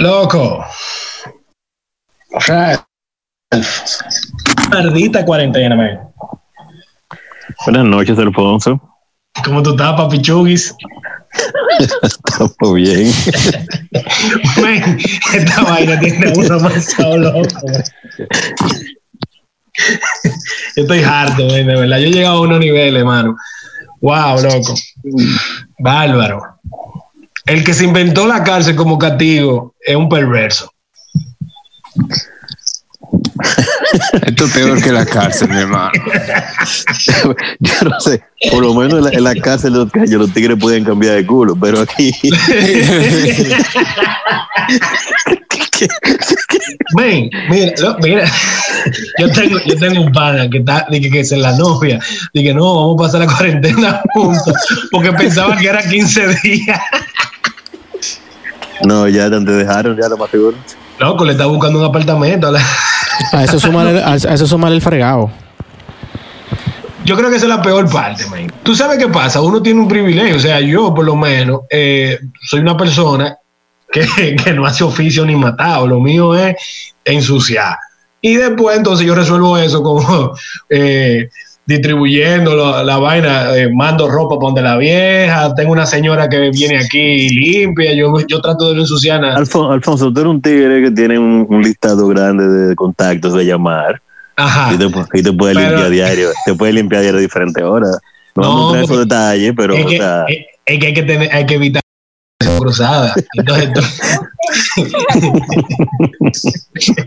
Loco. Ralph. Maldita cuarentena, man. Buenas noches, Alfonso. ¿Cómo tú estás, papi Chugis? Estamos bien. Man, esta vaina tiene uno más loco. man. Yo estoy harto, man, de verdad. Yo he llegado a unos niveles, hermano. Wow, loco. Bárbaro. El que se inventó la cárcel como castigo es un perverso. Esto es peor que la cárcel, mi hermano. Yo no sé, por lo menos en la, en la cárcel de los tigres pueden cambiar de culo, pero aquí Ven, mira, no, mira, yo tengo, yo tengo un pana que está, dije que es la novia, dije no, vamos a pasar la cuarentena juntos, porque pensaba que era 15 días. No, ya te dejaron, ya lo más seguro. Loco, le está buscando un apartamento. a la- A eso súmale, a eso súmale el fregado. Yo creo que esa es la peor parte, man. Tú sabes qué pasa, uno tiene un privilegio, o sea, yo por lo menos eh, soy una persona que, que no hace oficio ni matado, lo mío es ensuciar. Y después entonces yo resuelvo eso como eh, distribuyendo la, la vaina, eh, mando ropa para donde la vieja, tengo una señora que viene aquí y limpia, yo, yo trato de no ensuciar nada. Alfon- Alfonso, tú eres un tigre que tiene un, un listado grande de contactos de llamar Ajá. y te, y te puede Pero- limpiar diario, te puede limpiar diario a diferentes horas. No, No, vamos a entrar en esos detalles, pero es, o que, sea, es que hay que tener, hay que evitar cruzada. Entonces,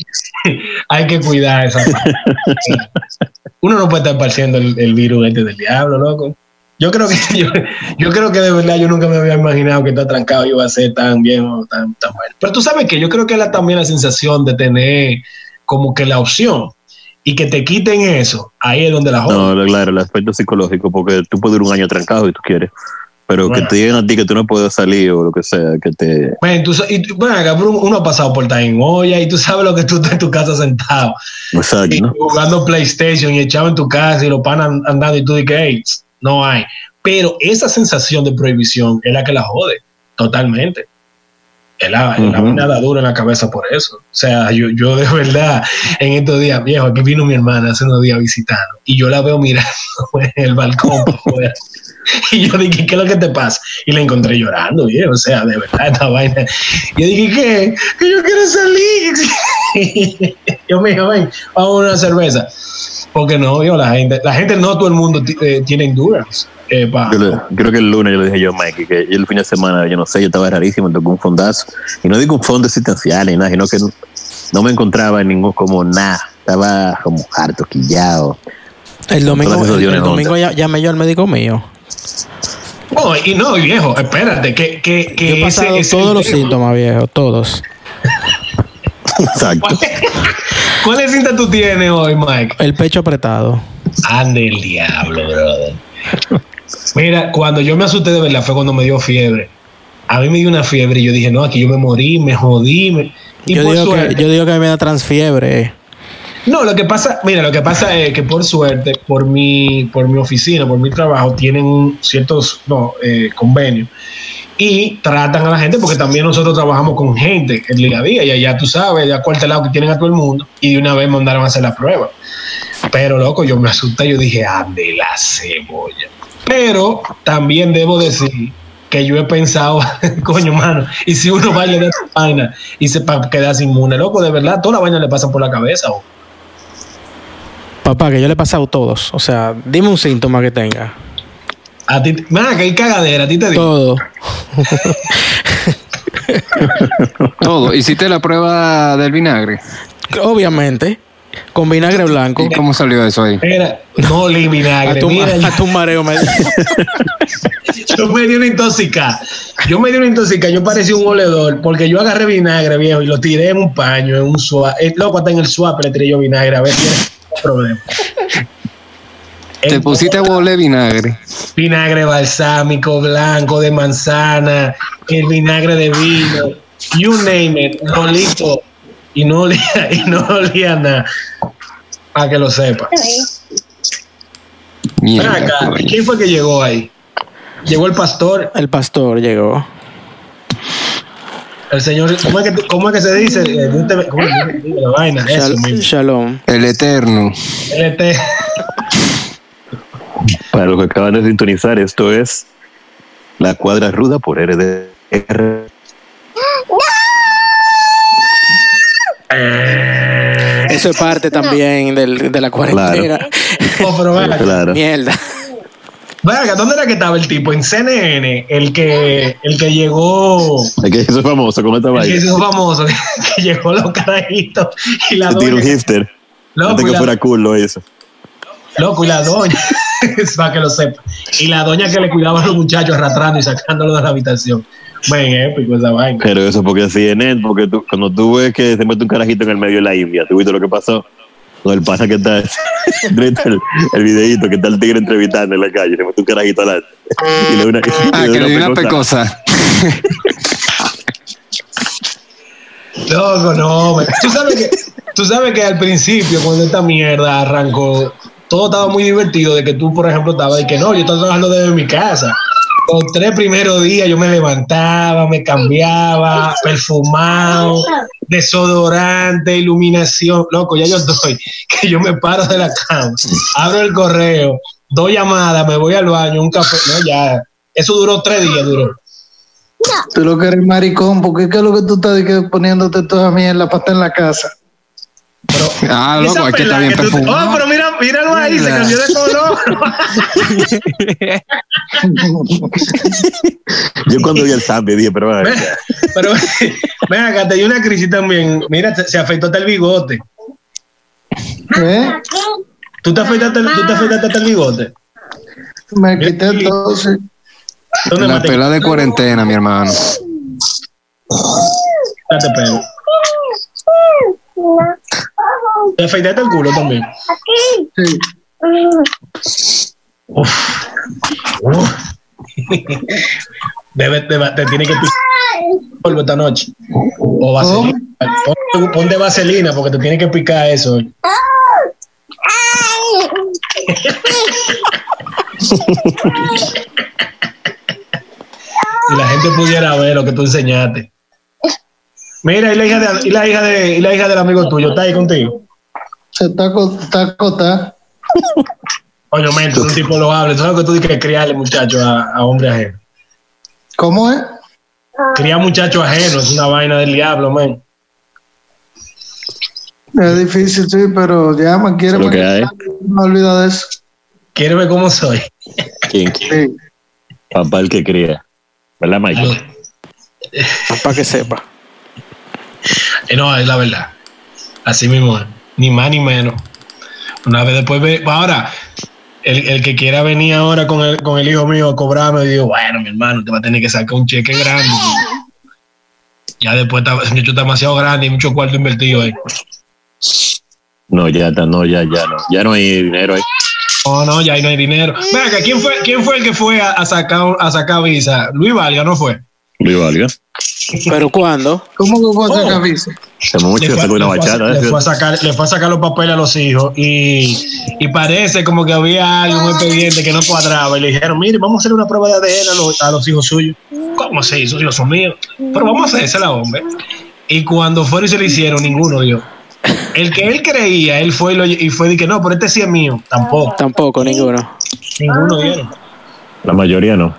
hay que cuidar esa parte. Uno no puede estar parciendo el, el virus este del diablo, loco. Yo creo que yo, yo creo que de verdad yo nunca me había imaginado que está trancado iba a ser tan bien o tan, tan bueno. Pero tú sabes que yo creo que la, también la sensación de tener como que la opción y que te quiten eso, ahí es donde la joden. no, claro, el aspecto psicológico, porque tú puedes durar un año trancado si tú quieres, pero Bueno. que te digan a ti que tú no puedes salir o lo que sea, que te... Man, tú y bueno, uno ha pasado por en olla y tú sabes lo que tú estás en tu casa sentado Exacto, y ¿no? jugando PlayStation y echado en tu casa y los panas andando y tú dices, hey, no hay. Pero esa sensación de prohibición es la que la jode totalmente. Es la, la Ujú. vaina da dura en la cabeza por eso. O sea, yo, yo de verdad, en estos días, viejo, aquí vino mi hermana hace unos días visitando y yo la veo mirando en el balcón por fuera. Y yo dije, ¿qué es lo que te pasa? Y la encontré llorando, viejo. O sea, de verdad, esta vaina. Y yo dije, ¿qué? Que yo quiero salir. yo me dijo, ven, vamos a una cerveza. Porque no, yo, la gente, la gente no todo el mundo eh, tiene endurance. eh, pa- Yo le- creo que el lunes yo le dije yo a Mikey que yo el fin de semana, yo no sé, yo estaba rarísimo, tocó un fondazo. Y no digo un fondo existencial ni nada, sino que no, no me encontraba en ningún, como nada. Estaba como harto, quillado. El domingo, el, el domingo ya, llamé yo al médico mío. No, y no, viejo, espérate, que, que, que Yo he pasado ese- todos los síntomas, viejo, todos. Exacto. ¿Cuáles cintas tú tienes hoy, Mike? El pecho apretado. Ande el diablo, brother. Mira, cuando yo me asusté de verdad fue cuando me dio fiebre. A mí me dio una fiebre y yo dije, no, aquí yo me morí, me jodí. me- Y Yo por digo, que, yo digo que me da transfiebre. No, lo que pasa, mira, lo que pasa es que por suerte, por mi, por mi oficina, por mi trabajo, tienen ciertos no, eh, convenios y tratan a la gente porque también nosotros trabajamos con gente el día a día y allá tú sabes, de acuerdo lado que tienen a todo el mundo y de una vez mandaron a hacer la prueba. Pero loco, yo me asusté, yo dije, ande la cebolla. Pero también debo decir que yo he pensado, coño, mano, y si uno va esa vaina y se pa- quedarse inmune, loco, de verdad, toda la vaina le pasa por la cabeza. o- Papá, que yo le he pasado todos. O sea, dime un síntoma que tenga. A ti, man, que hay cagadera, a ti te digo. Todo. Todo. ¿Hiciste la prueba del vinagre? Obviamente. Con vinagre blanco. ¿Y cómo salió eso ahí? Mira, no le A vinagre. tu, Mira, a tu mareo me yo me di una intoxicada. Yo me di una intoxicada. Yo parecía un oledor porque yo agarré vinagre, viejo, y lo tiré en un paño, en un swap. Eh, loco, hasta en el swap le tiré yo vinagre. A ver si era problema. Te pusiste oler vinagre. vinagre balsámico, blanco, de manzana, el vinagre de vino, you name it, lo listo. Y no olía, y no olía nada. Para que lo sepa. Ven Mierda, acá. ¿quién fue que llegó ahí? Llegó el pastor. El pastor llegó. El señor, ¿cómo es que, cómo es que se dice? Dios te- ¿Cómo es que se dice la vaina? Eso Shal- mismo. Shalom. El Eterno. Para los que acaban de sintonizar, esto es La Cuadra Ruda por RDR. Eso es parte también del, de la cuarentena. oh, pero Claro. Mierda. Venga, ¿dónde era que estaba el tipo? En CNN, el que, el que llegó, Es que es famoso con esta el que hizo famoso, que llegó los carajitos y la doña, hipster. Loco, Antes que la- fuera cool lo hizo. loco, y la doña, para que lo sepa, y la doña que le cuidaba a los muchachos arrastrando y sacándolo de la habitación. Ven, épico esa vaina. Pero eso porque CNN, porque tú, cuando tú ves que se mete un carajito en el medio de la India, ¿tú viste lo que pasó? Con el pasa que está el, el videíto que está el tigre entrevistando en la calle, se mete un carajito adelante. Y le una, Ah, y que le una pecosa. Loco, no, me- tú sabes que tú sabes que al principio cuando esta mierda arrancó todo estaba muy divertido de que tú por ejemplo estabas y que no, yo estaba trabajando desde mi casa. Los tres primeros días yo me levantaba, me cambiaba, perfumado, desodorante, iluminación. Loco, ya yo estoy, que yo me paro de la cama, abro el correo, doy llamada, me voy al baño, un café. No, ya. Eso duró tres días, duró. Tú lo que eres maricón, porque ¿qué es lo que tú estás poniéndote toda mierda para estar en la casa? Pero, Ah, loco, aquí está pelada bien que tú- perfumado. Oh, pero mira, míralo ahí, se cambió de color. Yo cuando vi el Zambi dije, pero bueno, Pero ven acá, te dio una crisis también. Mira, se, se afeitó hasta el bigote. ¿Eh? ¿Tú te afeitaste, tú te afeitaste hasta el bigote? Me quité. ¿Dónde La pela de cuarentena, mi hermano. quitaste pelo? ¿Te afeitaste el culo también? sí. Uf. Uf. Debe, te, te tiene que picar polvo esta noche. O vaselina. Ponte, ponte vaselina porque te tiene que picar eso. y la gente pudiera ver lo que tú enseñaste. Mira, y la hija, de, y la hija, de, y la hija del amigo tuyo, ¿está ahí contigo? Se está, co- está acotada. Coño, mente, un tipo lo hable. ¿Tú sabes lo que tú dices que criarle muchachos a, a hombres ajenos? ¿Cómo es? Criar muchachos ajenos es una vaina del diablo, men. Es difícil, sí, pero ya me quiere Lo que hay. No olvida de eso. ¿Quieres ver cómo soy? ¿quién? Sí. Papá el que cría. ¿Verdad, Michael? Para que sepa. Eh, no, es la verdad. Así mismo, es. ni más ni menos. Una vez después, ve, ahora, el, el que quiera venir ahora con el, con el hijo mío a cobrarme, digo, bueno, mi hermano, te va a tener que sacar un cheque grande. Ya después está, muchacho está demasiado grande y mucho cuarto invertido ahí. No, ya está, no, ya, ya no. Ya no hay dinero ahí. No, no, ya ahí no hay dinero. Venga, ¿quién fue, quién fue el que fue a, a sacar, a sacar visa? Luis Valga, ¿no fue? Luis Valga. ¿Pero cuándo? ¿Cómo que fue a Oh. sacar visa? Se mucho, le, fue, sacó una le fue a- bachata. le ¿eh? fue a sacar, le fue a sacar los papeles a los hijos y, y parece como que había algo, un expediente que no cuadraba y le dijeron, mire, vamos a hacer una prueba de ADN a los, a los hijos suyos. ¿Cómo se hizo? Hijos son míos. Pero vamos a hacérsela, hombre. Y cuando fueron y se lo hicieron, ninguno dio. El que él creía, él fue y, lo- y fue y que no, pero este sí es mío. Tampoco. Tampoco, ninguno. Ninguno dieron. La mayoría no.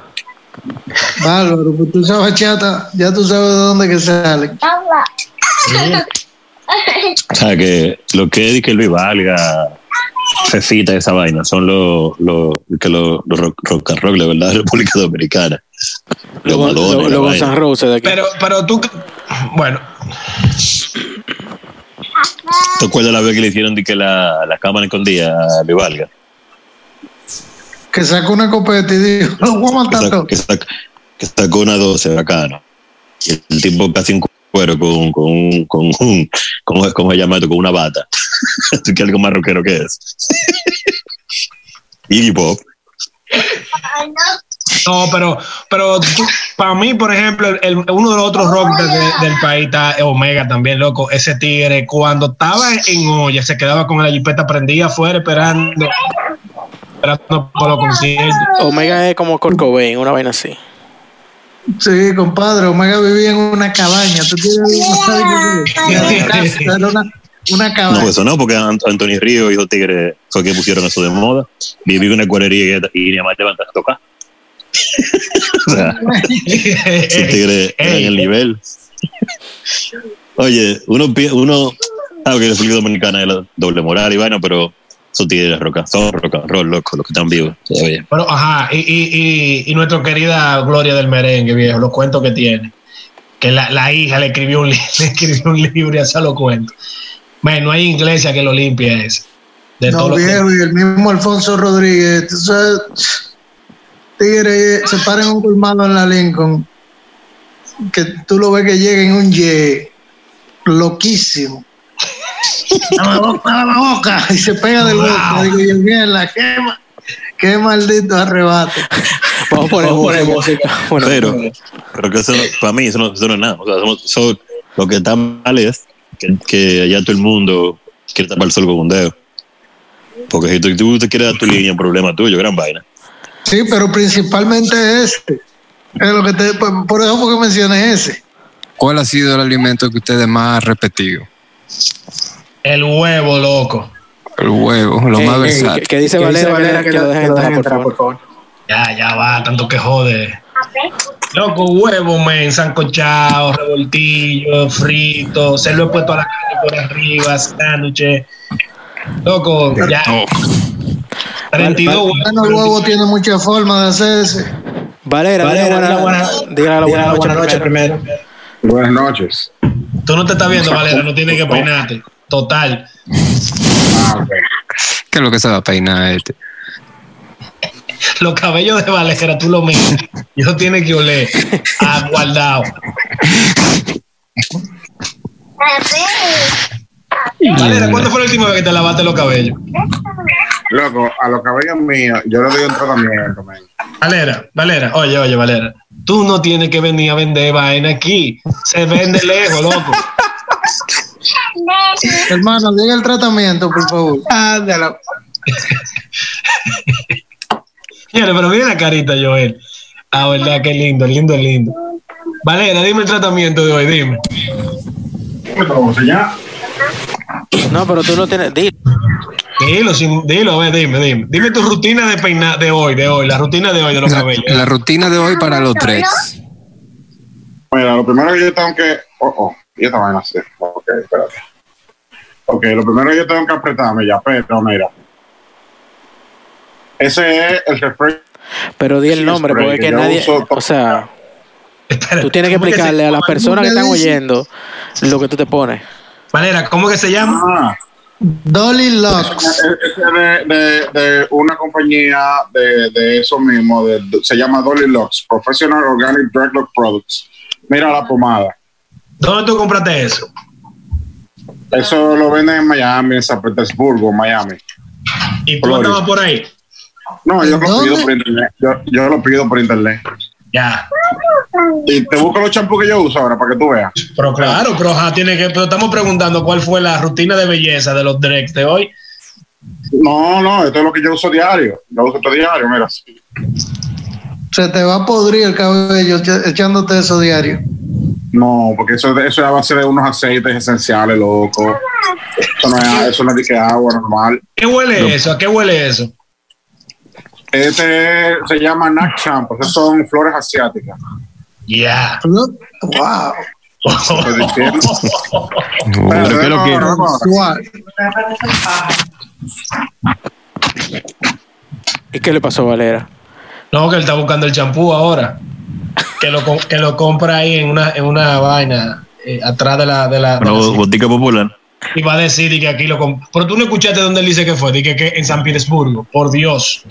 Bárbaro, pues tú sabes bachata, ya tú sabes de dónde que sale. O sea, que lo que es que Luis Valga se cita esa vaina son los los que los, rock, rock and roll verdad de República Dominicana. Los Malones, vaina. San Rose de aquí. Pero, pero tú, bueno, ¿Te acuerdas la vez que le hicieron de que la, la cámara escondía a Luis Valga? Que sacó una copeta y dijo, lo voy a Que, matar sac- todo. que, sac- que sacó una 12 bacana. Y el tipo casi en cuero con, con, un- con un, ¿cómo, cómo se llama esto? Con una bata. Así que algo más rockero que es. Iggy Pop. No, pero, pero para mí, por ejemplo, el- el- uno de los otros rock de- de- del país está Omega también, loco. Ese tigre, cuando estaba en olla, se quedaba con la jipeta prendida afuera esperando, esperando por los conciertos. Omega es como Kurt Cobain, una vaina así. Sí, compadre, Omega vivía en una cabaña. ¿Tú tienes no una, una No, cabaña. pues eso no, porque Ant- Anthony Río y los Tigres fue que pusieron eso de moda. Viví en una cuerería y, ni más levantar a tocar. o sea, esos Tigres eran el nivel. Oye, uno, uno sabe que la República Dominicana es la doble moral y bueno, pero esos tigres roca, son rock and roll, loco, los que están vivos todavía. Pero, ajá, y, y, y, y nuestra querida Gloria del Merengue, viejo, los cuentos que tiene. Que la, la hija le escribió un, li- le escribió un libro y hace los cuentos. Man, no hay iglesia que lo limpie ese. De No, todo lo que- viejo, y el mismo Alfonso Rodríguez, tú sabes, Tigre se para en un colmado en la Lincoln, que tú lo ves que llega en un jet loquísimo. Dame la boca, la boca, y se pega del Wow. boca. Digo yo, mierda, qué, ma- qué maldito arrebato. Vamos a poner Vamos a poner música. Bueno, Pero, pero que eso, no- para mí eso no, eso no es nada. O sea, somos- lo que está mal es que, que allá todo el mundo quiere tapar el sol con un dedo. Porque si tú, tú te quieres dar tu línea, problema tuyo, gran vaina. Sí, pero principalmente este. Es lo que te, por, por eso fue que mencioné ese. ¿Cuál ha sido el alimento que ustedes más han repetido? El huevo, loco. El huevo, lo más versátil. que, que dice Valera, que, que lo dejen entrar, por favor. Ya, ya va, tanto que jode. Loco, huevo, men, sancochado, revoltillo, frito, se lo he puesto a la carne por arriba, sándwiches. Loco, ya. Oh, 32 huevos. Bueno, el huevo tiene muchas formas de hacerse. Valera, Valera, buena, buena- dígale la Dígale buena noche primero. Buenas noches. Tú no te estás viendo, Valera, no tienes que peinarte. Total. Ah, ok. ¿Qué es lo que se va a peinar este? Los cabellos de Valera, tú lo miras. Y eso tiene que oler a guardado. Valera, ¿cuándo fue la última vez que te lavaste los cabellos? Loco, a los cabellos míos, yo le doy un tratamiento, man. Valera, Valera, oye, oye, Valera. Tú no tienes que venir a vender vaina aquí. Se vende lejos, loco. Hermano, diga el tratamiento, por favor. Ándalo. Señores, pero mira la carita, Joel. Ah, verdad, qué lindo, lindo, lindo. Valera, dime el tratamiento de hoy, dime. No, pero tú no tienes. di- Dilo, sin- dilo, a ver, dime, dime. Dime tu rutina de peinar de hoy, de hoy, la rutina de hoy de los La, cabellos. la rutina de hoy para los dreads. Mira, lo primero que yo tengo que. Oh, oh, y esta vaina así. Ok, espérate. Ok, lo primero que yo tengo que apretarme ya, pero mira. Ese es el refresco. Pero di el nombre, spray, porque es que que yo nadie. O sea, Espera, tú tienes que ¿cómo se explicarle a las personas que están oyendo lo que tú te pones. Valera, ¿cómo que se llama? Ah, Dolly Locks. ese es de, de, de una compañía de, de eso mismo, de- de- se llama Dolly Locks, Professional Organic Dreadlock Products. Mira la pomada. ¿Dónde tú compraste eso? Eso lo venden en Miami, en San Petersburgo, Miami. ¿Y tú Flores. andabas por ahí? No, yo lo pido por internet. Yo, yo lo pido por internet. Ya. Y te busco los champús que yo uso ahora para que tú veas. Pero claro, pero ajá, tiene que. Pero estamos preguntando cuál fue la rutina de belleza de los Drex de hoy. No, no, esto es lo que yo uso diario. Yo uso esto diario, mira. Se te va a podrir el cabello echándote eso diario. No, porque eso, eso es a base de unos aceites esenciales, loco. Eso no es, eso no es de que agua normal. ¿Qué huele eso? ¿A qué huele eso? Este se llama Nac Shampoo. Esas son flores asiáticas. Ya. Wow. Pero ¿qué es lo que- No, no, no. Wow. ¿Y qué le pasó a Valera? No, que él está buscando el champú ahora. Que lo, que lo compra ahí en una, en una vaina eh, atrás de la. De la, de Una la- botica popular. y va a decir y que aquí lo Pero tú no escuchaste dónde él dice que fue. Dije que en San Petersburgo. Por Dios.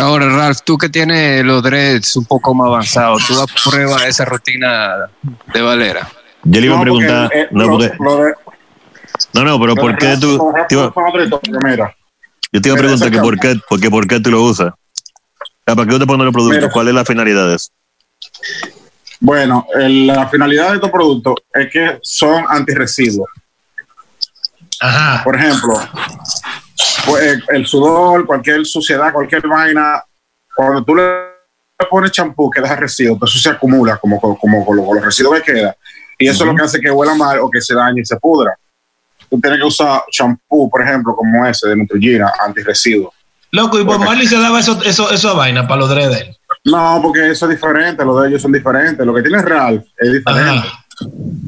Ahora, Ralph, tú que tienes los dreads un poco más avanzados, tú apruebas esa rutina de Valera. Yo le iba a porque, preguntar. eh, No, lo- porque- lo de- no, no, pero ¿por qué tú? te iba- Yo te iba a preguntar que por qué, porque por qué tú lo usas. Sea, ¿Para qué tú te pones los productos? Mira. ¿Cuál es la finalidad de eso? bueno, el- la finalidad de estos productos es que son antirresiduos. Ajá. Por ejemplo, pues, el, el sudor, cualquier suciedad, cualquier vaina, cuando tú le pones champú que deja residuos, pues eso se acumula como, como, como con, los, con los residuos que queda. Y eso es lo que hace que huela mal o que se dañe y se pudra. Tú tienes que usar champú, por ejemplo, como ese de Neutrogena, antirresiduo. Loco, y Bob Marley se daba eso, eso, eso vaina para los dreaders. No, porque eso es diferente, los de ellos son diferentes. Lo que tiene Real es diferente. Ajá.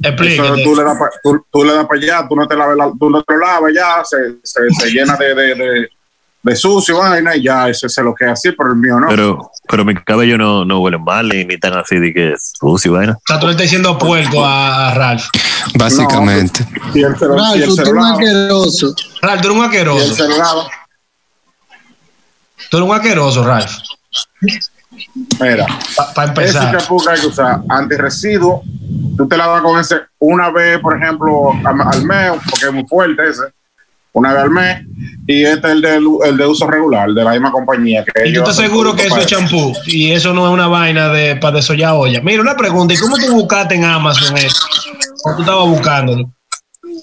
Eso tú le das para tú, tú le das pa allá, tú no te laves, la- tú no te lo lavas ya, se, se, se llena de, de, de, de sucio, vaina, y ya, ese se lo queda así, pero el mío no. Pero, pero mi cabello no, no huele mal ni, ni tan así de que es sucio, vaina. O sea, tú le estás diciendo puerco a, a Ralph. Básicamente. y él y Ralph, él se usted lo es un asqueroso. Ralph, tú eres un Y él asqueroso. Tú eres un asqueroso, Ralph. Mira, Para ese empezar. champú que hay que usar antirresiduo, tú te lavas con ese una vez, por ejemplo, al, mes, porque es muy fuerte ese, una vez al mes, y este es el de, el de uso regular, de la misma compañía. Que Y estás hacen seguro que eso es champú y eso no es una vaina de para desollar olla. Mira, una pregunta, ¿y cómo tú buscaste en Amazon eso? ¿Cómo tú estabas buscándolo?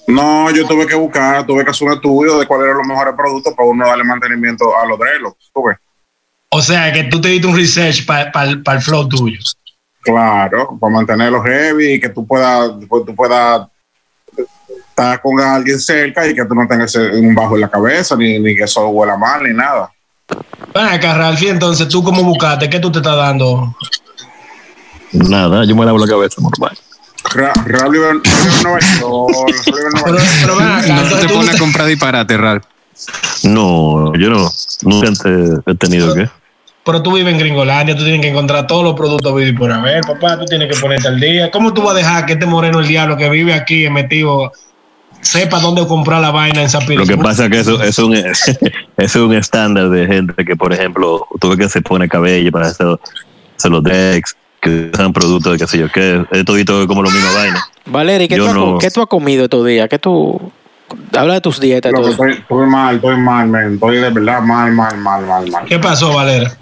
No, yo tuve que buscar, tuve que hacer un estudio de cuáles eran los mejores productos para uno darle mantenimiento a los drelos. O sea, que tú te diste un research para el flow tuyo. Claro, para mantenerlos heavy y que tú puedas, pues, tú puedas estar con alguien cerca y que tú no tengas un bajo en la cabeza, ni, ni que eso huela mal, ni nada. Ven acá, entonces tú cómo buscaste, ¿qué tú te estás dando? Nada, yo me lavo la cabeza normal. Ra- Raúl Raúl No entonces te pones a comprar disparate, Ralph. No, yo no, nunca antes he tenido que. pero tú vives en Gringolandia, tú tienes que encontrar todos los productos vivir por haber, papá, tú tienes que ponerte al día. ¿Cómo tú vas a dejar que este moreno el diablo que vive aquí metido sepa dónde comprar la vaina en San Lo que pasa es que eso, es un, es un estándar de gente que, por ejemplo, tú ves que se pone cabello para hacer, hacer los decks, que usan productos de qué sé yo, que es todito como lo mismo vaina. Valeria, ¿qué, tú, no- ¿qué tú has comido estos días? ¿Qué tú... Habla de tus dietas. Todo. estoy, estoy mal, estoy mal, man. Estoy de verdad mal, mal, mal, mal, mal. ¿Qué pasó, Valera?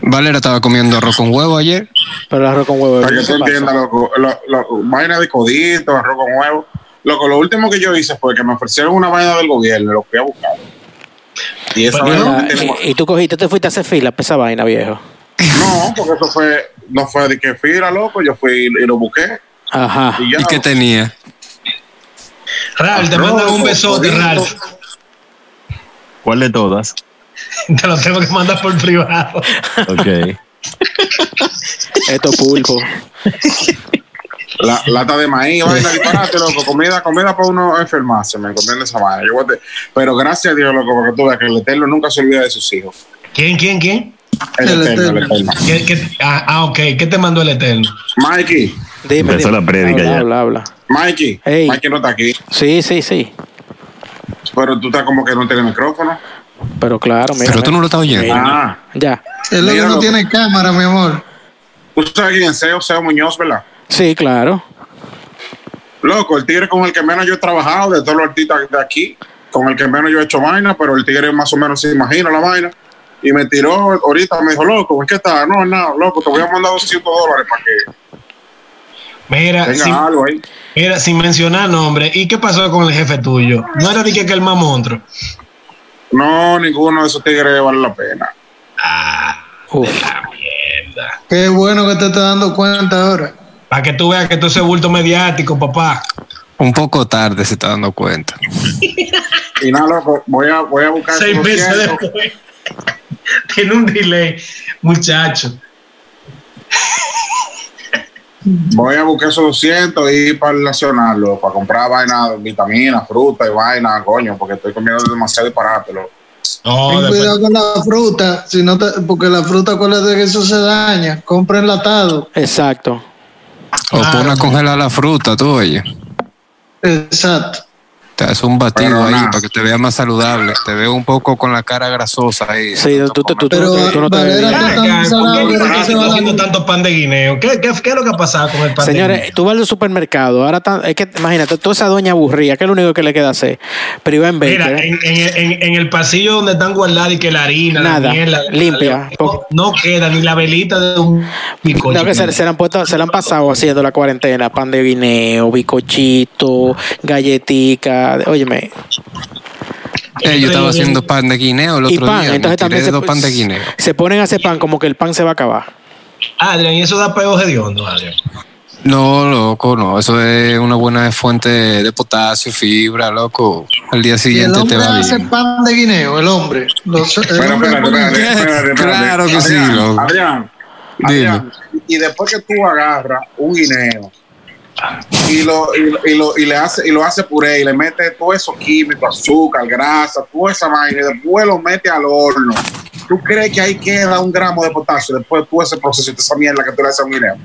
Valera estaba comiendo arroz con huevo ayer. Pero el arroz con huevo. Para que ¿qué tú entiendas, loco, lo, lo- vaina de codito, arroz con huevo. Loco, lo último que yo hice fue que me ofrecieron una vaina del gobierno y lo fui a buscar. Y esa Pues, vaina y, y tú cogiste, te fuiste a hacer fila para esa vaina, viejo. No, porque eso fue, no fue de que fila, loco, yo fui y lo busqué Ajá. y ya. ¿Y qué tenía? Ralph, te mandan un besote. Ralph. ¿Cuál de todas? Te lo tengo que mandar por privado. Ok. Esto pulpo. La, lata de maíz, vaina disparate, loco, comida, comida para uno enfermarse, me conviene esa vaina. Yo pero gracias a Dios, loco, porque tú veas que el Eterno nunca se olvida de sus hijos. ¿Quién, quién, quién? El, El Eterno, el Eterno. Eterno. ¿Qué- qué- ah, ah, ok. ¿Qué te mandó el Eterno? Mikey, Dime, Empezó dime. la prédica habla, ya. Habla, habla. Mikey, Ey. Mikey no está aquí, Sí, sí, sí. pero tú estás como que no tienes micrófono. Pero claro, mira. Pero tú no lo estás oyendo. Mira. Ah, Ya. Mira, no tiene cámara, mi amor. tú sabes quién es Seo, Seo Muñoz, ¿verdad? Sí, claro. Loco, el tigre con el que menos yo he trabajado de todos los artistas de aquí, con el que menos yo he hecho vaina, pero el tigre más o menos se imagina la vaina. Y me tiró ahorita, me dijo, loco, ¿en qué está? No, no, loco, te voy a mandar 200 dólares para que Mira, tenga sin, algo ahí. mira, sin mencionar nombre. ¿Y qué pasó con el jefe tuyo? ¿No era de que que el más monstruo? No, ninguno de esos tigres vale la pena. Uf. Qué bueno que te estás dando cuenta ahora. Para que tú veas que todo ese bulto mediático, papá. Un poco tarde se está dando cuenta. Y nada, loco, voy a, voy a buscar Seis meses 200. después. Tiene un delay, muchacho. Voy a buscar esos 200 y ir para el Nacional, loco, para comprar vaina, vitaminas, fruta y vaina, coño, porque estoy comiendo demasiado disparate, loco. No, Ten después- cuidado con la fruta, si no te- porque la fruta, acuérdate que eso se daña. Compra enlatado. Exacto. O Claro. pon a congelar la fruta, tú, oye. Exacto. Te haces un batido ahí para que te veas más saludable. Te veo un poco con la cara grasosa ahí. Sí, tú, tú, tú, tú, Pero, tú no te ves Valera, bien. tú- Ven acá, tan ¿por qué salado, el pero disparate que se va está a haciendo tanto pan de guineo? ¿Qué, qué, qué es lo que ha pasado con el pan de Señores, guineo? tú vas al supermercado, ahora tan- es que imagínate, toda esa doña aburrida, que es lo único que le queda hacer. Pero iba en Mira, Baker. en, en- en- en el pasillo donde están guardadas y que la harina, Nada, la miel, la- limpia. No, no queda ni la velita de un bizcocho. No, que se, se le han puesto, se le han pasado haciendo la cuarentena, pan de guineo, bicochito, galletica, óyeme, Eh, yo estaba haciendo pan de guineo el Y otro pan, día. entonces me también se, dos pan de guineo. se ponen a hacer pan como que el pan se va a acabar. Adrián, y eso da peo hediondo, Adrián. No, loco, no. Eso es una buena fuente de potasio, fibra, loco. Al día Y el siguiente te hombre va hace bien. pan de guineo, el hombre. Los- el Pero hombre espérate, pone- espérate, espérate, espérate. Claro que sí, Adrián, loco. Adrián. Adrián, y después que tú agarras un guineo y lo, y, lo- y lo, y le hace, y lo hace puré y le mete todo eso químico, azúcar, grasa, toda esa vaina y después lo mete al horno. ¿Tú crees que ahí queda un gramo de potasio después de todo ese proceso de esa mierda que tú le haces a un guineo?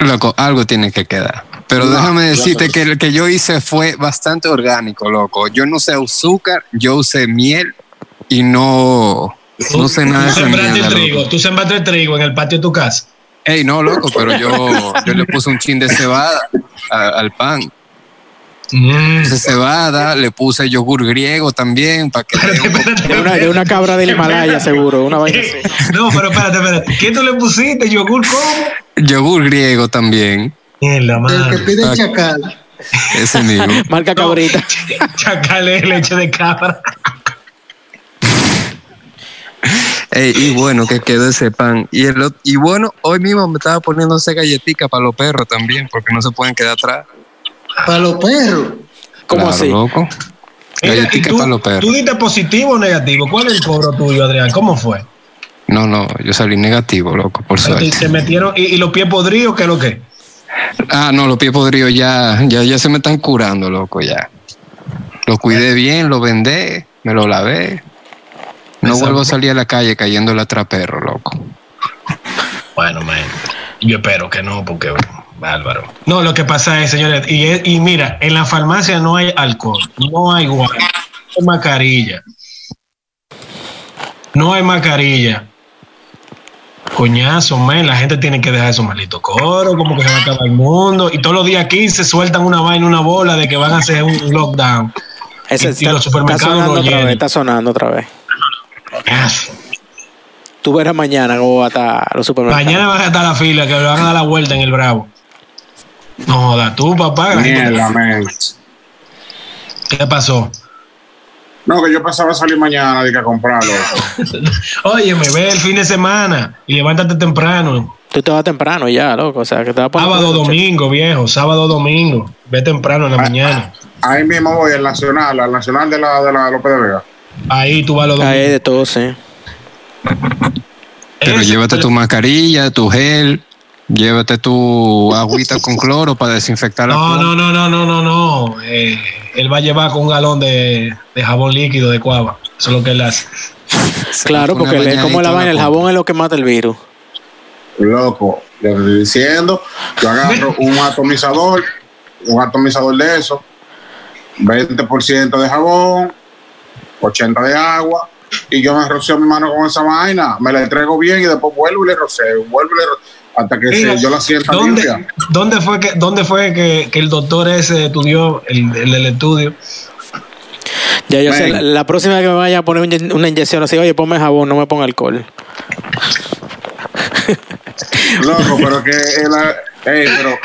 Loco, algo tiene que quedar. Pero No, déjame decirte sé. que el que yo hice fue bastante orgánico, loco. Yo no usé azúcar, yo usé miel y no, no usé nada de esa mierda, trigo, loco. tú sembraste trigo en el patio de tu casa. Ey, no, loco, pero yo, yo le puse un chin de cebada a- al pan. Mm. Puse cebada, le puse yogur griego también para que... Espérate, espérate, De una, de una cabra del Himalaya, seguro. Una vaina así. No, pero espérate, espérate. ¿Qué tú le pusiste? ¿Yogur cómo? Yogur griego también, El que madre. pide Ah. chacal. ese mismo. Marca cabrita. Chacale leche de cabra. Ey, y bueno, que quedó ese pan. Y, el, ot- y bueno, hoy mismo me estaba poniéndose galletica para los perros también, porque no se pueden quedar atrás. Para los perros. ¿Cómo Claro, así? loco. Galletica tú, para los perros. ¿Tú diste positivo o negativo? ¿Cuál es el cobro tuyo, Adrián? ¿Cómo fue? No, no, yo salí negativo, loco, por Te, suerte. te metieron y, y los pies podridos, ¿qué es lo que? Ah, no, los pies podridos ya, ya, ya se me están curando, loco, ya. Lo cuidé bien, lo vendé, me lo lavé. No vuelvo a salir a la calle cayendo la perro, loco. Bueno, man, yo espero que no, porque bárbaro. No, lo que pasa es, señores, y, mira, en la farmacia no hay alcohol, no hay guay, no hay mascarilla. No hay mascarilla. Coñazo, man, la gente tiene que dejar esos malditos coros, como que se va a acabar el mundo. Y todos los días 15 sueltan una vaina, una bola de que van a hacer un lockdown. Ese Y- y está, los supermercados está sonando otra vez, está sonando otra vez. Coñazo. Tú verás mañana cómo va a estar los supermercados. Mañana van a estar la fila, que le van a dar la vuelta en el Bravo. No joda, tú, papá. Mierda, man. ¿Qué pasó? No, que yo pensaba salir mañana de que a comprarlo. Oye, me ve el fin de semana y levántate temprano. Tú te vas temprano ya, loco. O sea, que te vas a poner- Sábado, domingo, viejo. Sábado, domingo. Ve temprano en la Ah. mañana. Ahí mismo voy al nacional, al nacional de la, de la López de Vega. Ahí tú vas los Cae domingos. de todo, sí. Pero llévate tu mascarilla, tu gel, llévate tu agüita con cloro para desinfectar la No, no, no, no, no, no, no. Eh, él va a llevar con un galón de, de jabón líquido de cuava. Eso es lo que él hace. Claro, porque le- como la vaina, el a jabón es lo que mata el virus. Loco, le estoy diciendo, yo agarro un atomizador, un atomizador de eso, 20% de jabón, 80 de agua, y yo me roceo mi mano con esa vaina, me la entrego bien y después vuelvo y le roceo, vuelvo y le ro- hasta que Mira, se- yo la sienta ¿Dónde, limpia. ¿dónde fue, que, dónde fue que, que el doctor ese estudió, el, el del estudio? Ya yo sé, la, la próxima vez que me vaya a poner una inyección así, oye, ponme jabón, no me ponga alcohol. Loco, pero que el- ey, pero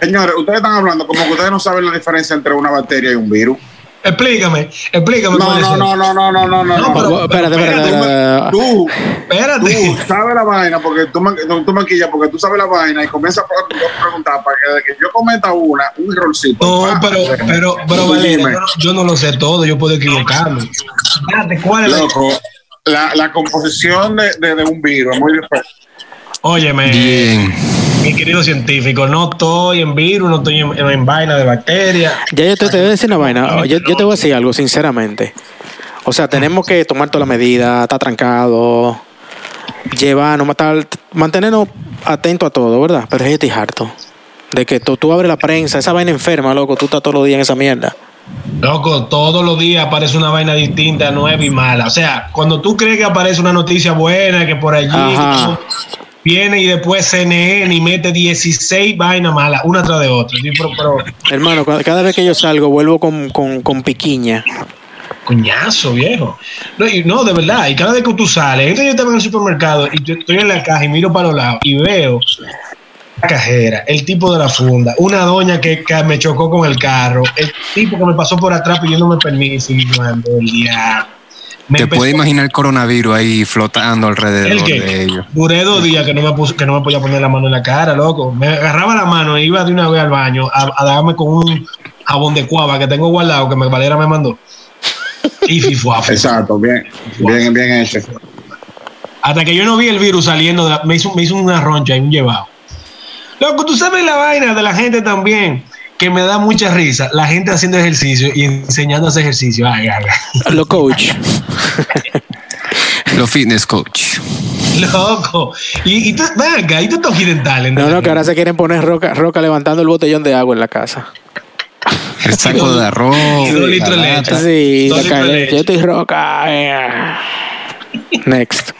señores, ustedes están hablando como que ustedes no saben la diferencia entre una bacteria y un virus. Explícame, explícame. No, no, no, no, no, no, no, no. No, pero- no. espérate, espérate, Tú espérate. Tú, Espérate. tú sabes la vaina porque tú, tú, manquillas porque tú sabes la vaina y comienzas a pre- a preguntar para que, yo cometa una, un errorcito. No, Ah, pero, pero, pero Valeria, yo no, yo no lo sé todo, yo puedo equivocarme. Espérate, ¿cuál es la- Loco, la, la composición de, de, de un virus es muy diferente. Óyeme, Bien. Mi querido científico, no estoy en virus, no estoy en, en vaina de bacterias. Ya yo te, te voy a decir una vaina. Yo, yo te voy a decir algo, sinceramente. O sea, tenemos que tomar todas las medidas, estar trancados, llevarnos, matar, mantenernos atentos a todo, ¿verdad? Pero yo estoy harto. De que tú, tú abres la prensa, esa vaina enferma, loco, tú estás todos los días en esa mierda. Loco, todos los días aparece una vaina distinta, nueva y mala. O sea, cuando tú crees que aparece una noticia buena, que por allí. Viene y después CNN y mete 16 vainas malas, una tras de otra. Sí, pero, pero, Hermano, cada vez que yo salgo, vuelvo con, con, con piquiña. coñazo, viejo. No, y no, de verdad. Y cada vez que tú sales, entonces yo estaba en el supermercado y yo estoy en la caja y miro para los lados y veo cajera, el tipo de la funda, una doña que, que me chocó con el carro, el tipo que me pasó por atrás pidiéndome permiso y cuando el día me Te puedes imaginar el coronavirus ahí flotando ¿El alrededor qué? de ellos. Duré dos días que no me puse, que no me podía poner la mano en la cara, loco. Me agarraba la mano e iba de una vez al baño a, a darme con un jabón de cuava que tengo guardado que me Valera me mandó. Y fifua, fifua. Exacto, bien, bien, bien hecho. Hasta que yo no vi el virus saliendo, de la- me, hizo, me hizo una roncha y un llevado. Loco, tú sabes la vaina de la gente también, que me da mucha risa. La gente haciendo ejercicio y enseñando a hacer ejercicio. Ay, ay, ay. Lo coach. Los fitness coach. Loco. Y, y tú, ven acá, y tú estás occidental. No, no, que ahora se quieren poner roca, roca levantando el botellón de agua en la casa. El saco de arroz. Y dos litros de la leche. lata. Sí, Dos saca litros de leche. leche. yo estoy roca. eh. Next.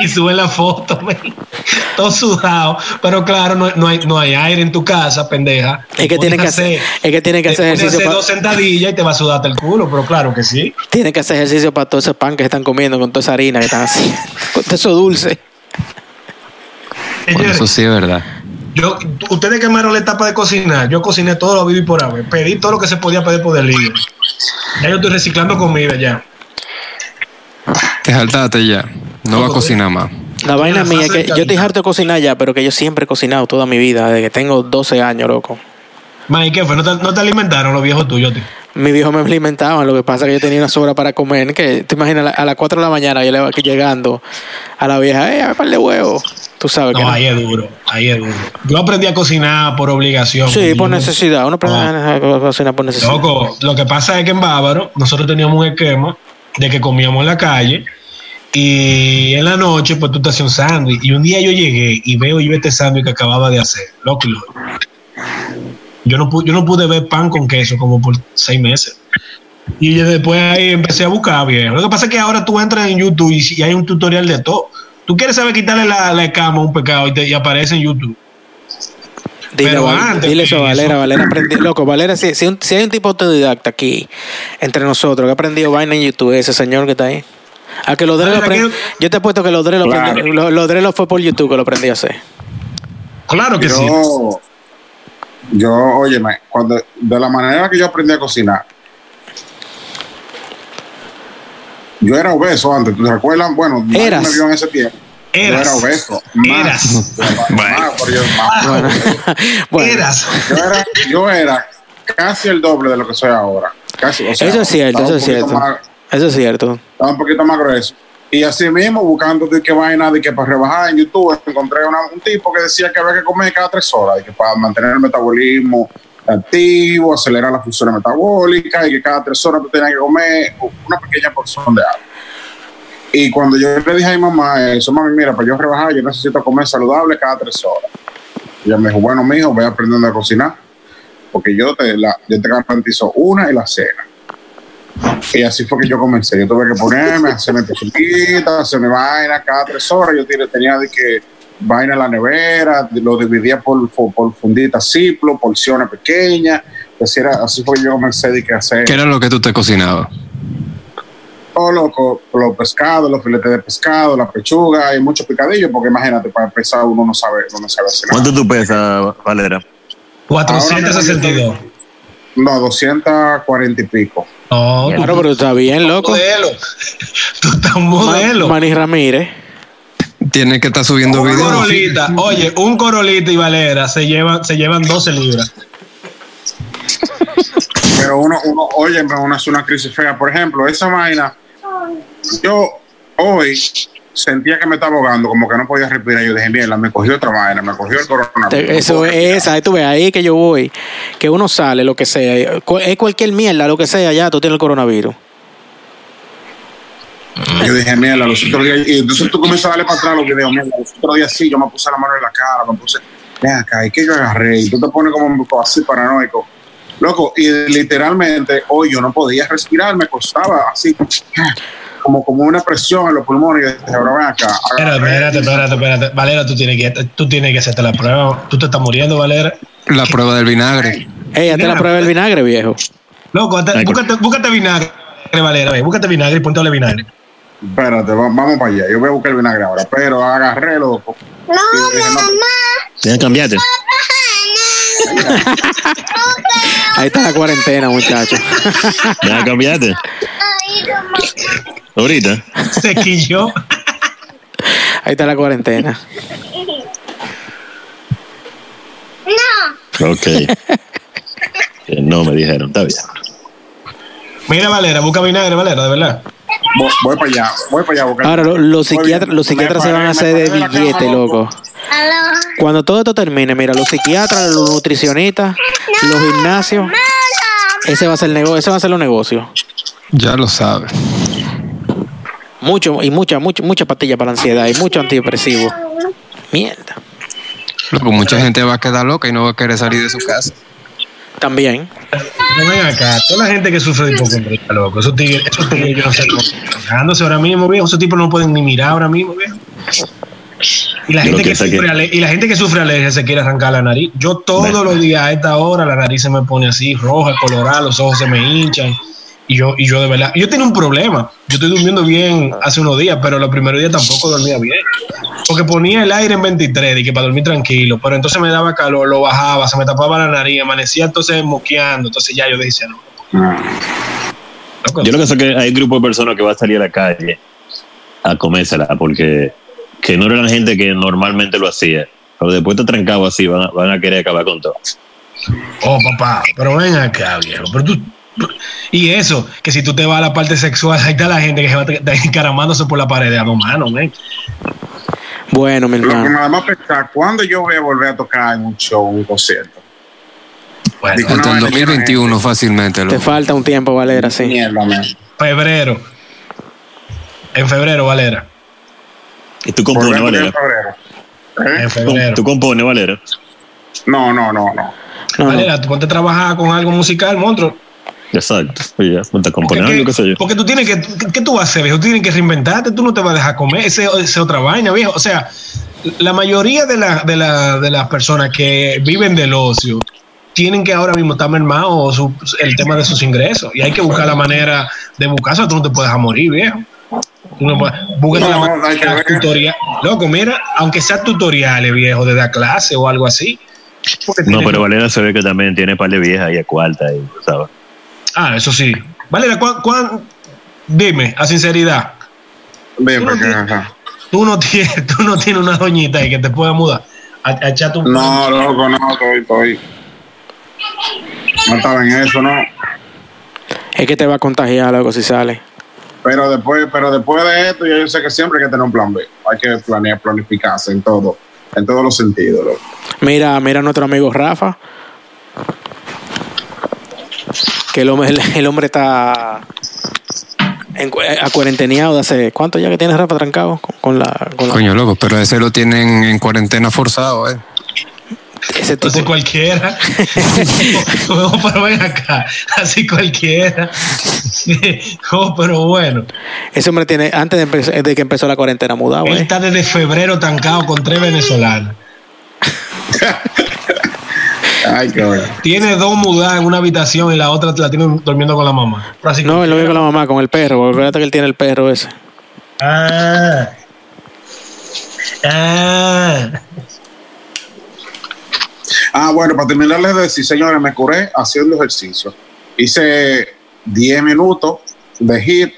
Y sube la foto, todo sudado. Pero claro, no, no hay, no hay aire en tu casa, pendeja. Es que tienen que hacer, es que tienen que hacer ejercicio hacer dos sentadillas y te va a sudarte el culo, pero claro que sí. tienen que hacer ejercicio para todo ese pan que están comiendo con toda esa harina que están haciendo, con todo eso dulce. Bueno, eso sí es verdad. yo, ustedes quemaron la etapa de cocinar. Yo cociné todo lo vivo y por haber. Pedí todo lo que se podía pedir por delivery. Ya yo estoy reciclando comida ya. Te saltaste ya. No va a cocinar más. La vaina mía es que yo estoy harto de cocinar ya, pero que yo siempre he cocinado toda mi vida, desde que tengo 12 años, loco. Man, ¿y qué fue? ¿No te, no te alimentaron los viejos tuyos? tío? Mi viejo me alimentaban, lo que pasa es que yo tenía una sobra para comer, que te imaginas a la- a las 4 de la mañana yo le iba llegando a la vieja, eh, a par de huevos. Tú sabes que No, no. ahí es duro, ahí es duro. Yo aprendí a cocinar por obligación. Sí, por yo- necesidad. Uno aprende a cocinar por necesidad. Loco, lo que pasa es que en Bávaro nosotros teníamos un esquema de que comíamos en la calle y en la noche pues tú te hacías un sándwich y un día yo llegué y veo y este sándwich que acababa de hacer, loco, yo no pude, yo no pude ver pan con queso como por seis meses. Y yo después ahí empecé a buscar bien. Lo que pasa es que ahora tú entras en YouTube y, y hay un tutorial de todo. Tú quieres saber quitarle la, la escama a un pecado y, te, y aparece en YouTube. Dile, Pero antes, dile eso a Valera. Valera aprendí. Loco, Valera, si, si, un- si hay un tipo autodidacta aquí entre nosotros que ha aprendido vaina en YouTube, ese señor que está ahí. A que Yo te he puesto que los drelos Claro. aprendí- lo- los drelos fue por YouTube que lo aprendí a hacer. Claro que sí. Yo, yo, óyeme, cuando, de la manera que yo aprendí a cocinar, yo era obeso antes, ¿tú te recuerdas? Bueno, Eras. me vio en ese tiempo. Eras. Yo era obeso. Eras. Más, yo- más. Bueno, bueno, Eras. Yo era, yo era casi el doble de lo que soy ahora. Casi, o sea, eso es cierto, eso es cierto. más- Eso es cierto. Un poquito más grueso. Y así mismo, buscando de qué vaina, de que para rebajar en YouTube, encontré una- un tipo que decía que había que comer cada tres horas, y que para mantener el metabolismo activo, acelerar las funciones metabólicas, y que cada tres horas tú tenías que comer una pequeña porción de algo. Y cuando yo le dije a mi mamá eso, mami, mira, para yo rebajar, yo necesito comer saludable cada tres horas. Y ella me dijo, bueno, mijo, voy aprendiendo a cocinar, porque yo te, la, yo te garantizo una y la cena. Y así fue que yo comencé. Yo tuve que ponerme, hacerme pechuguitas, hacerme vaina cada tres horas. Yo tenía de que vaina en la nevera, lo dividía por, por, por funditas ciplo, porciones pequeñas. Así, era, así fue que yo comencé de que hacer ¿Qué era lo que tú te cocinabas? todo lo, co- los pescados, los filetes de pescado, la pechuga y mucho picadillo, porque imagínate, para empezar uno no sabe, uno no sabe hacer nada. ¿Cuánto tú pesas, Valera? 462. No, 240 y pico. No, tú, Claro, pero está bien, loco. modelo. Tú estás un modelo. Ma- Manny Ramírez. Tiene que estar subiendo un videos. corolita, oye, un corolita y Valera se llevan, se llevan 12 libras. Pero uno, uno oye, uno hace una crisis fea. Por ejemplo, esa vaina, yo hoy sentía que me estaba ahogando, como que no podía respirar. Yo dije, mierda, me cogió otra vaina, me cogió el coronavirus. Eso es esa, ahí tú ves, ahí que yo voy, que uno sale, lo que sea, cu- es cualquier mierda, lo que sea, ya tú tienes el coronavirus. Yo dije, mierda, los otros días, y entonces tú comienzas a darle para atrás los videos, mierda, los otros días sí, yo me puse la mano en la cara, me puse, ven acá, y que yo agarré, y tú te pones como así paranoico. Loco, y literalmente hoy yo no podía respirar, me costaba así, como, como una presión en los pulmones, y ahora ven acá. Espérate, agarré, espérate, espérate, espérate. Valera, tú tienes que, tú tienes que hacerte la prueba. Tú te estás muriendo, Valera. La prueba del vinagre. Ey, hazte la prueba del vinagre, viejo. Loco, hasta- búscate, búscate vinagre, Valera. ve, Búscate vinagre y ponte vinagre. Espérate, va- vamos para allá, yo voy a buscar el vinagre ahora, pero agarré, loco, Y dije, no, Deja cambiarte. Ahí está la cuarentena, muchachos. Deja cambiarte. Ahorita. Se quilló. Ahí está la cuarentena. Ok. Que no me dijeron, está bien. Mira, Valera, busca vinagre, Valera, de verdad. voy, voy para allá, voy para allá. porque- Ahora, lo- los psiquiatras, los psiquiatras Me se van a hacer de billete, loco. Cuando todo esto termine, mira, los psiquiatras, los nutricionistas, los gimnasios, ese va a ser el negocio, ese va a ser los negocios. Ya lo sabes. Mucho, y mucha, mucha, mucha pastilla para la ansiedad y mucho antidepresivo. Mierda. Loco, mucha gente va a quedar loca y no va a querer salir de su casa. También. No ven acá, toda la gente que sufre de hipocondría, loco. Esos tigres, esos tigres, yo no sé cómo. Ahora mismo, viejo. Esos tipos no pueden ni mirar ahora mismo, viejo. Y la, gente que sufre que- y la gente que sufre alergia se quiere arrancar la nariz. Yo todos los días a esta hora la nariz se me pone así, roja, colorada, los ojos se me hinchan. Y yo, y yo de verdad, yo tenía un problema. Yo estoy durmiendo bien hace unos días, pero los primeros días tampoco dormía bien. Porque ponía el aire en 23 y que para dormir tranquilo, pero entonces me daba calor, lo bajaba, se me tapaba la nariz, amanecía entonces moqueando, entonces ya yo decía, no. Loco, Yo lo que sé que hay un grupo de personas que va a salir a la calle a comérsela porque que no eran gente que normalmente lo hacía. Pero después te trancado así, van a, van a querer acabar con todo. Oh, papá, pero ven acá, viejo. Pero tú. Y eso, que si tú te vas a la parte sexual, ahí está la gente que se va encaramándose por la pared a dos manos. Bueno, mi Lo que hermano. nada más pensar, ¿cuándo yo voy a volver a tocar en un show, un concierto? Bueno, Digo, Hasta el no, 2021 fácilmente. Te falta un tiempo, Valera, sí. Mierda, man. febrero. En febrero, Valera. Y tú compones, Valera. en febrero. ¿Eh? En febrero. tú compones, Valera. No, no, no, no. No, no. Valera, tú ponte a trabajar con algo musical, monstruo. Exacto. Oye, ya, componer Porque, algo, qué sé yo. porque tú tienes que. ¿Qué tú vas a hacer, viejo? Tú tienes que reinventarte, tú no te vas a dejar comer. Ese es otra vaina, viejo. O sea, la mayoría de, la, de, la, de las personas que viven del ocio tienen que ahora mismo estar mermados su- el tema de sus ingresos. Y hay que buscar la manera de buscarse. Tú no te puedes morir, viejo. No búscate la No, manera hay que ver. tutorial. Loco, mira, aunque sea tutoriales, viejo, de dar clase o algo así. No, pero Valera se ve que también tiene par de viejas ahí a cuarta, y, ¿sabes? Ah, eso sí. Valera, ¿cuán, cuán- dime, a sinceridad. Bien, Tú no tienes-. Tú no tienes, tú no tienes una doñita ahí que te pueda mudar a, a echarte un No, loco, no, estoy, estoy. No estaba en eso, no. Es que te va a contagiar algo si sale. Pero después, pero después de esto, yo sé que siempre hay que tener un plan B. Hay que planear, planificarse en todo, en todos los sentidos. loco. Mira, mira a nuestro amigo Rafa. Que el hombre, el, el hombre está en, cu- a cuarenteneado de hace. ¿Cuánto ya que tiene Rafa trancado? Con, con la. Con la- Coño, loco, pero ese lo tienen en cuarentena forzado, ¿eh? ese tipo. Así cualquiera. oh, pero ven acá. Así cualquiera. oh, pero bueno. Ese hombre tiene, antes de, empe- de que empezó la cuarentena, mudado, Él ¿eh? está desde febrero trancado con tres venezolanos. Ay, qué bueno. Tiene dos mudadas en una habitación y la otra la tiene durmiendo con la mamá. Así No, él lo vive con la mamá, con el perro. porque Acuérdate que él tiene el perro ese. Ah. Ah. Ah, bueno, para terminarles de decir, señores, me curé haciendo ejercicio. Hice 10 minutos de hit,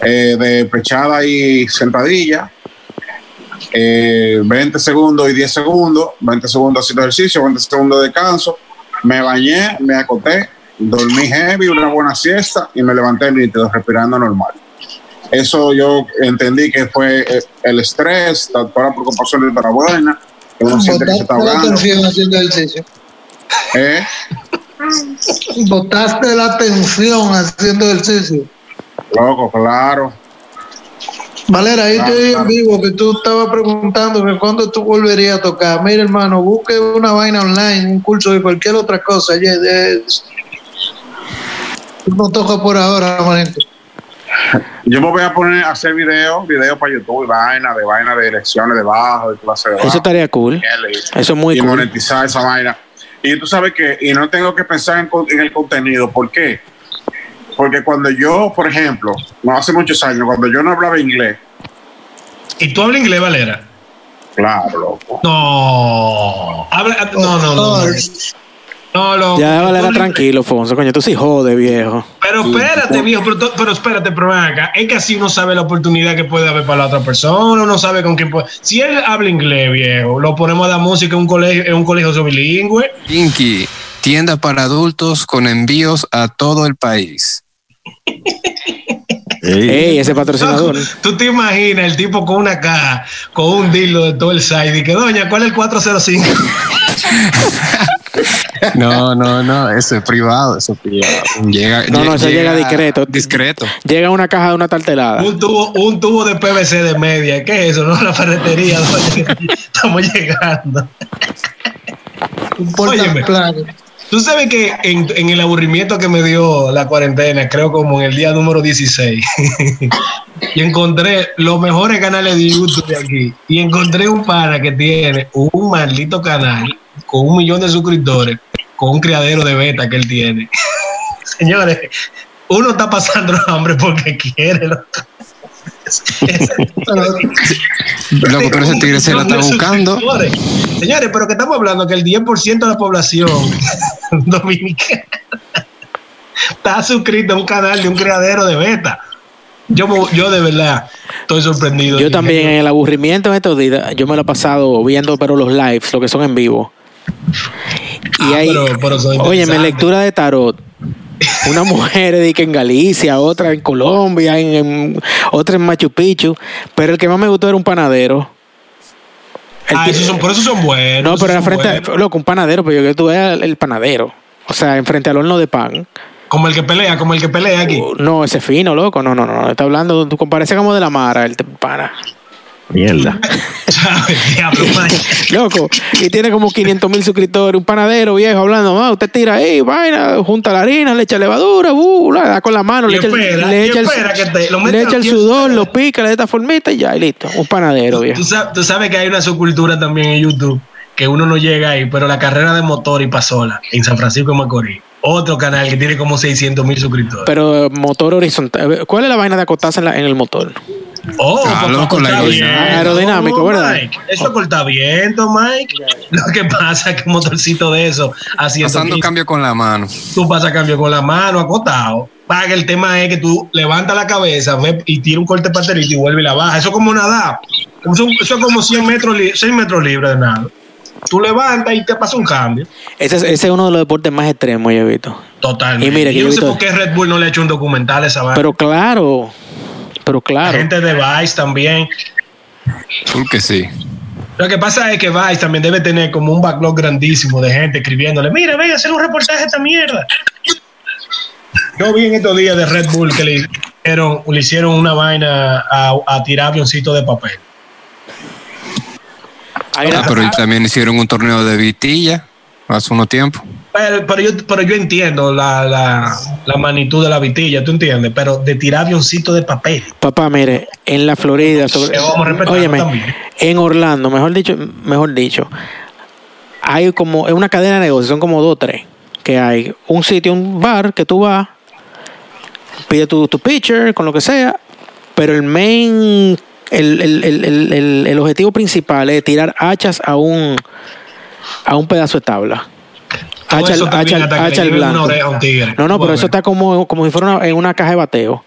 eh, de pechada y sentadilla, eh, 20 segundos y 10 segundos, 20 segundos haciendo ejercicio, 20 segundos de descanso. Me bañé, me acoté, dormí heavy, una buena siesta y me levanté nítido, respirando normal. Eso yo entendí que fue eh, el estrés, toda la preocupación de la buena, que uno siente que se está la ahogando. atención haciendo ejercicio. ¿Eh? Botaste la atención haciendo ejercicio. Loco, claro. Valera, ahí Claro, estoy en vivo que tú estabas preguntando que cuándo tú volverías a tocar. Mira, hermano, busque una vaina online, un curso de cualquier otra cosa. No tocas por ahora, manito. Yo me voy a poner a hacer videos, videos para YouTube, y vaina, de vaina de direcciones de bajo, de clase de bajo. Eso estaría cool. Eso es muy y cool. monetizar esa vaina. Y tú sabes que, y no tengo que pensar en, en el contenido. ¿Por qué? Porque cuando yo, por ejemplo, no hace muchos años, cuando yo no hablaba inglés, ¿Y tú hablas inglés, Valera? Claro, loco. No. Habla, no, no, no. No, loco. Ya Valera tranquilo, Fonso. Coño, tú sí jode, viejo. Pero espérate, viejo, pero, pero espérate, pero ven acá. Es que así uno sabe la oportunidad que puede haber para la otra persona, uno sabe con quién puede. Si él habla inglés, viejo, lo ponemos a dar música en un colegio, en un colegio bilingüe. Pinky, tienda para adultos con envíos a todo el país. Ey, Ey, ese patrocinador. Tú te imaginas el tipo con una caja, con un dildo de todo el side y que, doña, ¿cuál es el 405? No, no, no, eso es privado, eso es privado. Llega, No, no, eso llega discreto. Discreto. Llega una caja de una tartelada. un, tubo, un tubo de PVC de media. ¿Qué es eso? No, la ferretería. Estamos llegando. Un Óyeme. Tú sabes que en, en el aburrimiento que me dio la cuarentena, creo como en el día número 16, y encontré los mejores canales de YouTube de aquí. Y encontré un pana que tiene un maldito canal con un millón de suscriptores, con un criadero de beta que él tiene. Señores, uno está pasando hambre porque quiere. loco. Loco, pero ese tigre se la está buscando. Señores, pero que estamos hablando que el 10% de la población dominicana está suscrito a un canal de un creadero de beta. Yo, yo de verdad estoy sorprendido. Yo también en el aburrimiento en estos días, yo me lo he pasado viendo pero los lives, lo que son en vivo. Y Ah, ahí, pero- pero son oye, interesantes. lectura de tarot. Una mujer de que en Galicia, otra en Colombia, en, en- otra en Machu Picchu. Pero el que más me gustó era un panadero. El Ah, esos son, por eso son buenos. no, pero era frente, a, loco, un panadero, pero yo que tú veas el, panadero. O sea, enfrente al horno de pan. Como el que pelea, como el que pelea aquí. Uh, No, ese fino, loco. No, no, no. Está hablando, tú compareces como de la Mara, el pana. Mierda. ¿Sabes? Diablo, man. Loco, y tiene como 500 mil suscriptores, un panadero viejo hablando, ah, usted tira ahí, vaina, junta la harina, le echa levadura, uh, la da con la mano, le echa, el- espera, le y echa el, espera que te- lo mete le echa el sudor, espera. lo pica, le da esta formita y ya, y listo, un panadero viejo. Tú sabes, tú sabes que hay una subcultura también en YouTube que uno no llega ahí, pero la carrera de motor y pasola en San Francisco de Macorís. Otro canal que tiene como 600 mil suscriptores. Pero eh, motor horizontal, ¿cuál es la vaina de acotarse en, la- en el motor? Oh, Ah, loco, la. Aerodinámico, ¿verdad? Mike. Eso corta viento, Mike. Lo que pasa es que un motorcito de eso, haciendo Pasando cambio con la mano. tú pasas cambio con la mano acotado. Para que el tema es que tú levantas la cabeza ve, y tira un corte paterito y vuelve y la baja. Eso es como nadar. Eso, eso es como 100 metros, li- 100 metros libres de nada. Tú levantas y te pasa un cambio. Ese es, ese es uno de los deportes más extremos, yo he visto. Totalmente. Y mira yo yo no sé visto- por qué Red Bull no le ha hecho un documental a esa vaina. Pero claro, pero La claro. gente de Vice también. Full que sí. Lo que pasa es que Vice también debe tener como un backlog grandísimo de gente escribiéndole, mira, ven a hacer un reportaje de esta mierda. Yo vi en estos días de Red Bull que le hicieron, le hicieron una vaina a, a tirar avioncitos de papel. Ah, pero también hicieron un torneo de vitilla hace unos tiempos. Pero, pero yo, pero yo entiendo la, la, la magnitud de la vitilla, tú entiendes, pero de tirar avioncitos de papel. Papá, mire, en la Florida, sobre, óyeme, en Orlando, mejor dicho, mejor dicho, hay como, es una cadena de negocios, son como dos o tres, que hay un sitio, un bar que tú vas, pide tu, tu pitcher, con lo que sea, pero el main, el, el, el, el, el- el objetivo principal es tirar hachas a un, a un pedazo de tabla. Hacha, eso hacha, el- hacha una blanco. oreja a un tigre. No, no, pero eso está como, como si fuera una- en una caja de bateo.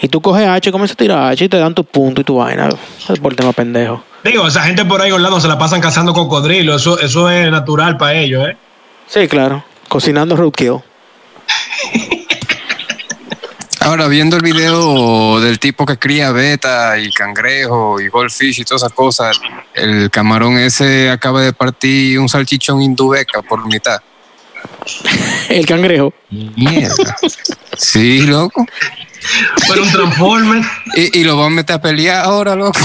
Y tú coges H y comienzas a tirar H y te dan tu punto y tu vaina. Es por tema pendejo. Digo, esa gente por ahí Orlando se la pasan cazando cocodrilos, eso, eso es natural para ellos, ¿eh? Sí, claro. Cocinando roadkill. Ahora, viendo el video del tipo que cría beta y cangrejo y goldfish y todas esas cosas, el camarón ese acaba de partir un salchichón hindubeca por mitad. El cangrejo. Mierda. Sí, loco. Pero un transformer. Y, y lo van a meter a pelear ahora, loco.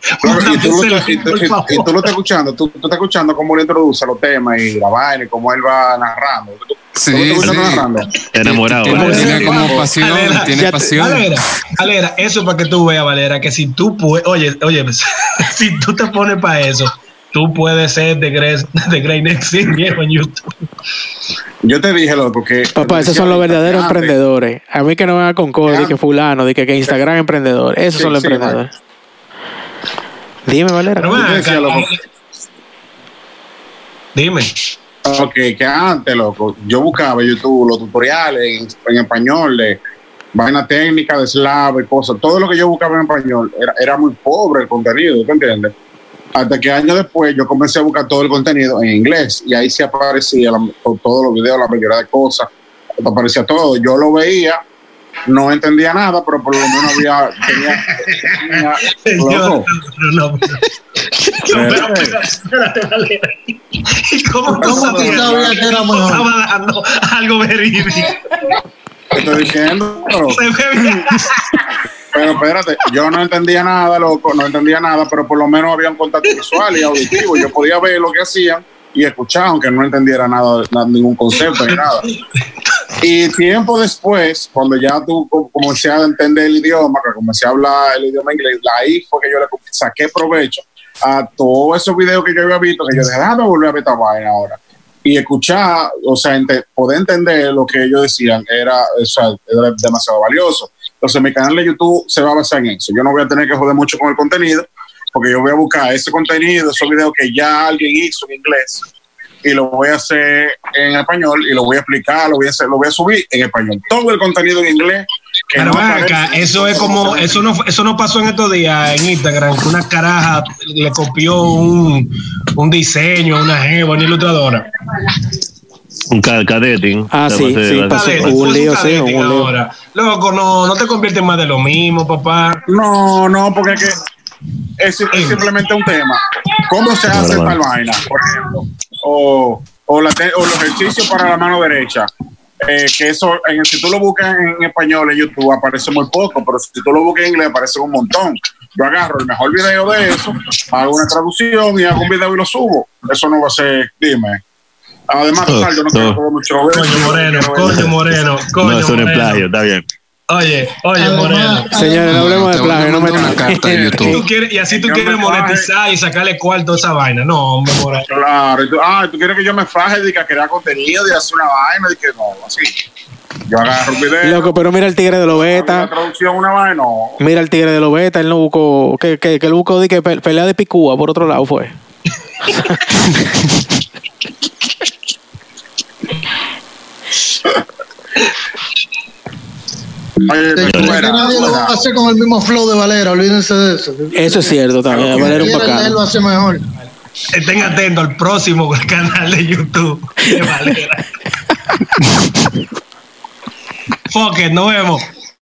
Y, tú lo, estás- y tú- por y- favor. y tú lo estás escuchando, tú, tú estás escuchando cómo él introduce los temas y la vaina y cómo él va narrando. ¿Tú, tú Sí, lo sí. narrando? Enamorado. Tiene, como pasión, Valera, tiene te- pasión. Valera, Valera, eso para que tú veas, Valera, que si tú puedes, oye, oye, si tú te pones para eso, tú puedes ser de Grey, de Grey Next viejo en YouTube. Yo te dije, loco, que. Papá, esos son los verdaderos emprendedores. A mí que no me hagan con codo, de que fulano, de que, que Instagram emprendedor. Esos Sí, son los sí, emprendedores. Dime, Valera. Pero acá, loco. Dime. Ok, que antes, loco, yo buscaba en YouTube los tutoriales en, en español de vaina técnica de slab y cosas. Todo lo que yo buscaba en español era, era muy pobre el contenido, ¿te entiendes? Hasta que años después yo comencé a buscar todo el contenido en inglés y ahí sí aparecía la- to- todos los videos, la mayoría de cosas, aparecía todo. Yo lo veía, no entendía nada, pero por lo menos había. Tenía, tenía- Señor, loco, no, no, pero- espérate, Valera. ¿Y cómo ¿Cómo sabías que era mejor? Estaba dando algo verídico. te estoy diciendo. Pero espérate, yo no entendía nada, loco, no entendía nada, pero por lo menos había un contacto visual y auditivo. Yo podía ver lo que hacían y escuchar, aunque no entendiera nada, na- ningún concepto ni nada. Y tiempo después, cuando ya tú co- comencé a entender el idioma, que comencé a hablar el idioma inglés, ahí fue que yo le saqué provecho a todos esos videos que yo había visto, que yo dije, déjame volver a ver esta vaina ahora. Y escuchar, o sea, ente- poder entender lo que ellos decían era, o sea, era demasiado valioso. Entonces, mi canal de YouTube se va a basar en eso. Yo no voy a tener que joder mucho con el contenido, porque yo voy a buscar ese contenido, esos videos que ya alguien hizo en inglés, y lo voy a hacer en español y lo voy a explicar, lo voy a hacer, lo voy a subir en español. Todo el contenido en inglés. que Pero no acá, eso es como, eso no, eso no pasó en estos días en Instagram, que una caraja le copió un, un diseño a una jeva, una ilustradora. Un ca- cadete. Ah, sí, sí, pasó. Un lío, sí, un lío. Loco, no, no te conviertes más de lo mismo, papá. No, no, porque es que es, es simplemente un tema. ¿Cómo se hace tal vaina, por ejemplo? O, o, la te- o los ejercicios para la mano derecha. Eh, que eso, en, si tú lo buscas en español en YouTube aparece muy poco, pero si tú lo buscas en inglés aparece un montón. Yo agarro el mejor video de eso, hago una traducción y hago un video y lo subo. Eso no va a ser, dime. Además, total, yo no quiero todo mucho ver. Coño Moreno, coño Moreno, coño No, eso no es Moreno. plagio, está bien. Oye, oye Además, Moreno. Señores, no hablemos de plagio, no me una carta de Y, tú YouTube. quieres, y así tú Yo quieres faje. monetizar y sacarle cuarto a esa vaina. No, hombre, Moreno. Claro, y tú, ah, tú quieres que yo me faje de que crear contenido, de hacer una vaina, de que no, así. Yo agarro un video, Loco, pero mira el tigre de hago una Lobeta. traducción, una vaina, no. Mira el tigre de Lobeta. Él no buscó. Que, que, que él buscó de que pe- pelea de Picúa por otro lado fue. Oye, que fuera, nadie lo va fuera. a hacer con el mismo flow de Valera, olvídense de eso. Eso es cierto también. Claro, Valera un Quiere, él bacano. lo hace mejor. Estén atentos al próximo canal de YouTube de Valera. Fuck it, nos vemos.